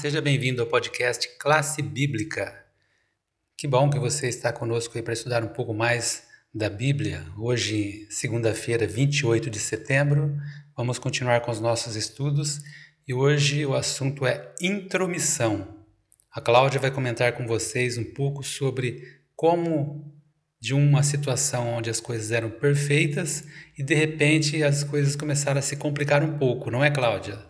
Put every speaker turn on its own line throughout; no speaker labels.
seja bem-vindo ao podcast Classe Bíblica. Que bom que você está conosco aí para estudar um pouco mais da Bíblia. Hoje, segunda-feira, 28 de setembro, vamos continuar com os nossos estudos e hoje o assunto é intromissão. A Cláudia vai comentar com vocês um pouco sobre como de uma situação onde as coisas eram perfeitas e de repente as coisas começaram a se complicar um pouco, não é, Cláudia?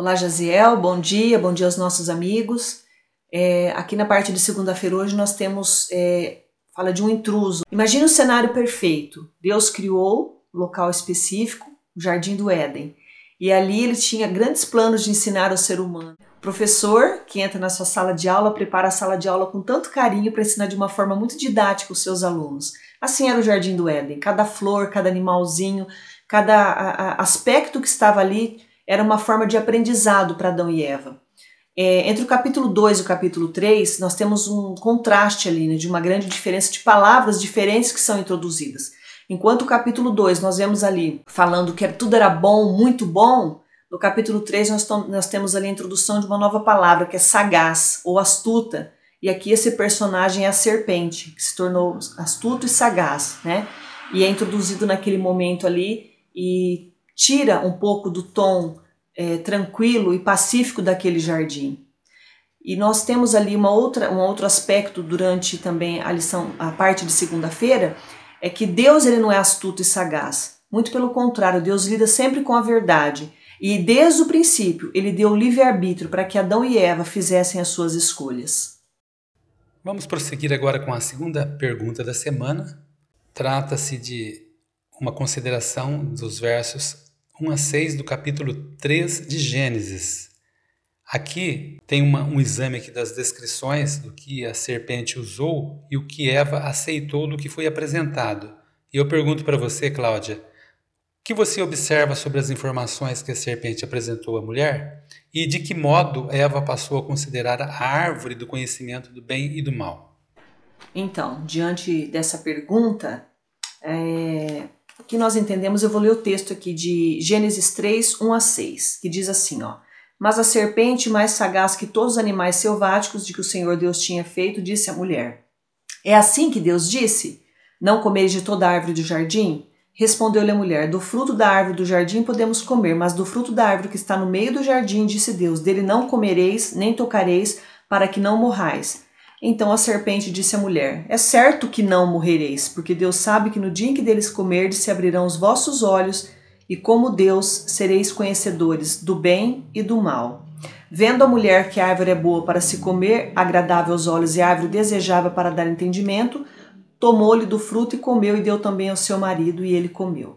Olá, Jaziel, bom dia, bom dia aos nossos amigos. É, aqui na parte de segunda-feira hoje nós temos, é, fala de um intruso. Imagina o cenário perfeito. Deus criou um local específico, o Jardim do Éden. E ali ele tinha grandes planos de ensinar ao ser humano. O professor que entra na sua sala de aula prepara a sala de aula com tanto carinho para ensinar de uma forma muito didática os seus alunos. Assim era o Jardim do Éden. Cada flor, cada animalzinho, cada a, a, aspecto que estava ali era uma forma de aprendizado para Adão e Eva. É, entre o capítulo 2 e o capítulo 3, nós temos um contraste ali, né, de uma grande diferença de palavras diferentes que são introduzidas. Enquanto o capítulo 2 nós vemos ali falando que tudo era bom, muito bom, no capítulo 3 nós, nós temos ali a introdução de uma nova palavra que é sagaz ou astuta. E aqui esse personagem é a serpente, que se tornou astuto e sagaz, né? E é introduzido naquele momento ali e tira um pouco do tom é, tranquilo e pacífico daquele jardim. E nós temos ali uma outra, um outro aspecto durante também a lição, a parte de segunda-feira, é que Deus ele não é astuto e sagaz. Muito pelo contrário, Deus lida sempre com a verdade. E desde o princípio, ele deu livre-arbítrio para que Adão e Eva fizessem as suas escolhas.
Vamos prosseguir agora com a segunda pergunta da semana. Trata-se de uma consideração dos versos 1 a 6 do capítulo 3 de Gênesis. Aqui tem uma, um exame aqui das descrições do que a serpente usou e o que Eva aceitou do que foi apresentado. E eu pergunto para você, Cláudia, o que você observa sobre as informações que a serpente apresentou à mulher? E de que modo Eva passou a considerar a árvore do conhecimento do bem e do mal?
Então, diante dessa pergunta, é, que nós entendemos, eu vou ler o texto aqui de Gênesis 3, 1 a 6, que diz assim, ó. Mas a serpente, mais sagaz que todos os animais selváticos de que o Senhor Deus tinha feito, disse à mulher: É assim que Deus disse: Não comeis de toda árvore do jardim? Respondeu-lhe a mulher: Do fruto da árvore do jardim podemos comer, mas do fruto da árvore que está no meio do jardim, disse Deus: Dele não comereis, nem tocareis, para que não morrais. Então a serpente disse à mulher: É certo que não morrereis, porque Deus sabe que no dia em que deles comerdes se abrirão os vossos olhos, e como Deus sereis conhecedores do bem e do mal. Vendo a mulher que a árvore é boa para se comer, agradável aos olhos e árvore desejável para dar entendimento, tomou-lhe do fruto e comeu, e deu também ao seu marido, e ele comeu.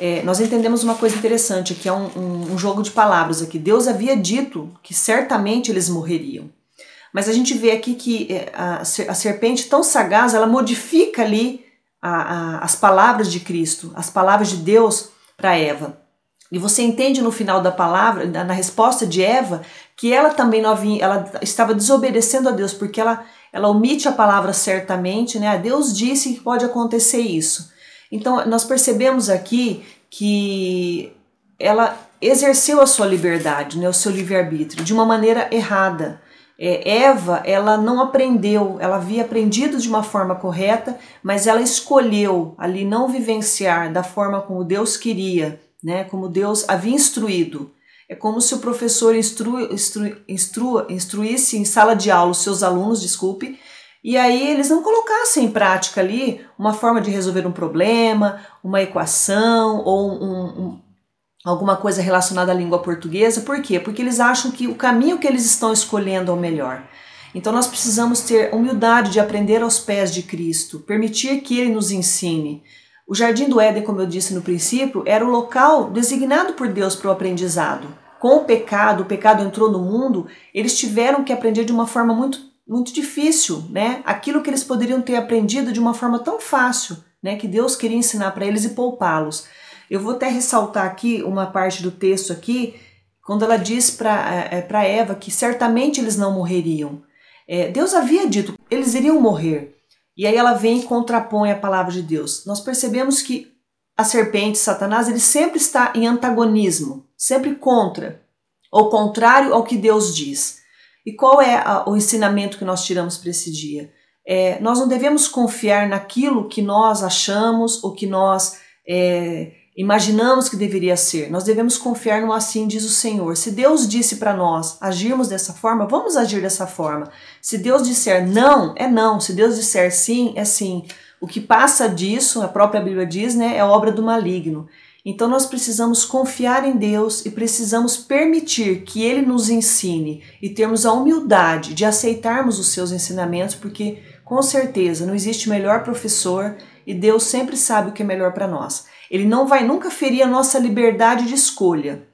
É, nós entendemos uma coisa interessante, que é um, um, um jogo de palavras aqui. Deus havia dito que certamente eles morreriam. Mas a gente vê aqui que é, a, serpente tão sagaz, ela modifica ali a, a, as palavras de Cristo, as palavras de Deus para Eva. E você entende no final da palavra, na resposta de Eva, que ela também havia, ela estava desobedecendo a Deus, porque ela, ela omite a palavra certamente, né? Deus disse que pode acontecer isso. Então, nós percebemos aqui que ela exerceu a sua liberdade, né, o seu livre-arbítrio, de uma maneira errada é, Eva, ela não aprendeu, ela havia aprendido de uma forma correta, mas ela escolheu ali não vivenciar da forma como Deus queria, né, como Deus havia instruído. É como se o professor instru, instru, instru, instruísse em sala de aula os seus alunos, desculpe, e aí eles não colocassem em prática ali uma forma de resolver um problema, uma equação ou um, um, alguma coisa relacionada à língua portuguesa. Por quê? Porque eles acham que o caminho que eles estão escolhendo é o melhor. Então nós precisamos ter humildade de aprender aos pés de Cristo, permitir que ele nos ensine. O Jardim do Éden, como eu disse no princípio, era o local designado por Deus para o aprendizado. Com o pecado, o pecado entrou no mundo, eles tiveram que aprender de uma forma muito muito difícil, né? Aquilo que eles poderiam ter aprendido de uma forma tão fácil, né, que Deus queria ensinar para eles e poupá-los. Eu vou até ressaltar aqui uma parte do texto aqui, quando ela diz para é, é Eva que certamente eles não morreriam. É, Deus havia dito eles iriam morrer. E aí ela vem e contrapõe a palavra de Deus. Nós percebemos que a serpente, Satanás, ele sempre está em antagonismo, sempre contra ou contrário ao que Deus diz. E qual é a, o ensinamento que nós tiramos para esse dia? É, nós não devemos confiar naquilo que nós achamos ou que nós é, imaginamos que deveria ser. Nós devemos confiar no assim diz o Senhor. Se Deus disse para nós agirmos dessa forma, vamos agir dessa forma. Se Deus disser não, é não. Se Deus disser sim, é sim. O que passa disso, a própria Bíblia diz, né, é obra do maligno. Então nós precisamos confiar em Deus e precisamos permitir que Ele nos ensine e termos a humildade de aceitarmos os seus ensinamentos, porque com certeza não existe melhor professor e Deus sempre sabe o que é melhor para nós. Ele não vai nunca ferir a nossa liberdade de escolha.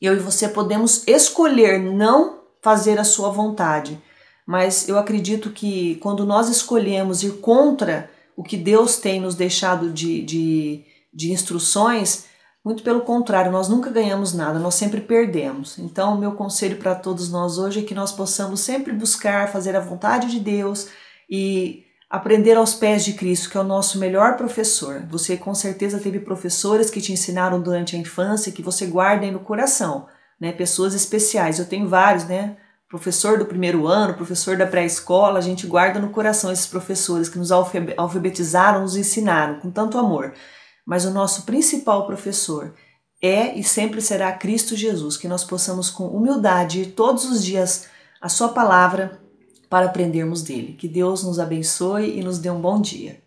Eu e você podemos escolher não fazer a sua vontade, mas eu acredito que quando nós escolhemos ir contra o que Deus tem nos deixado de, de, de instruções, muito pelo contrário, nós nunca ganhamos nada, nós sempre perdemos. Então, o meu conselho para todos nós hoje é que nós possamos sempre buscar fazer a vontade de Deus e aprender aos pés de Cristo, que é o nosso melhor professor. Você com certeza teve professores que te ensinaram durante a infância que você guarda aí no coração, né? Pessoas especiais. Eu tenho vários, né? Professor do primeiro ano, professor da pré-escola, a gente guarda no coração esses professores que nos alfabetizaram, nos ensinaram com tanto amor mas o nosso principal professor é e sempre será Cristo Jesus, que nós possamos com humildade todos os dias a sua palavra para aprendermos dele. Que Deus nos abençoe e nos dê um bom dia.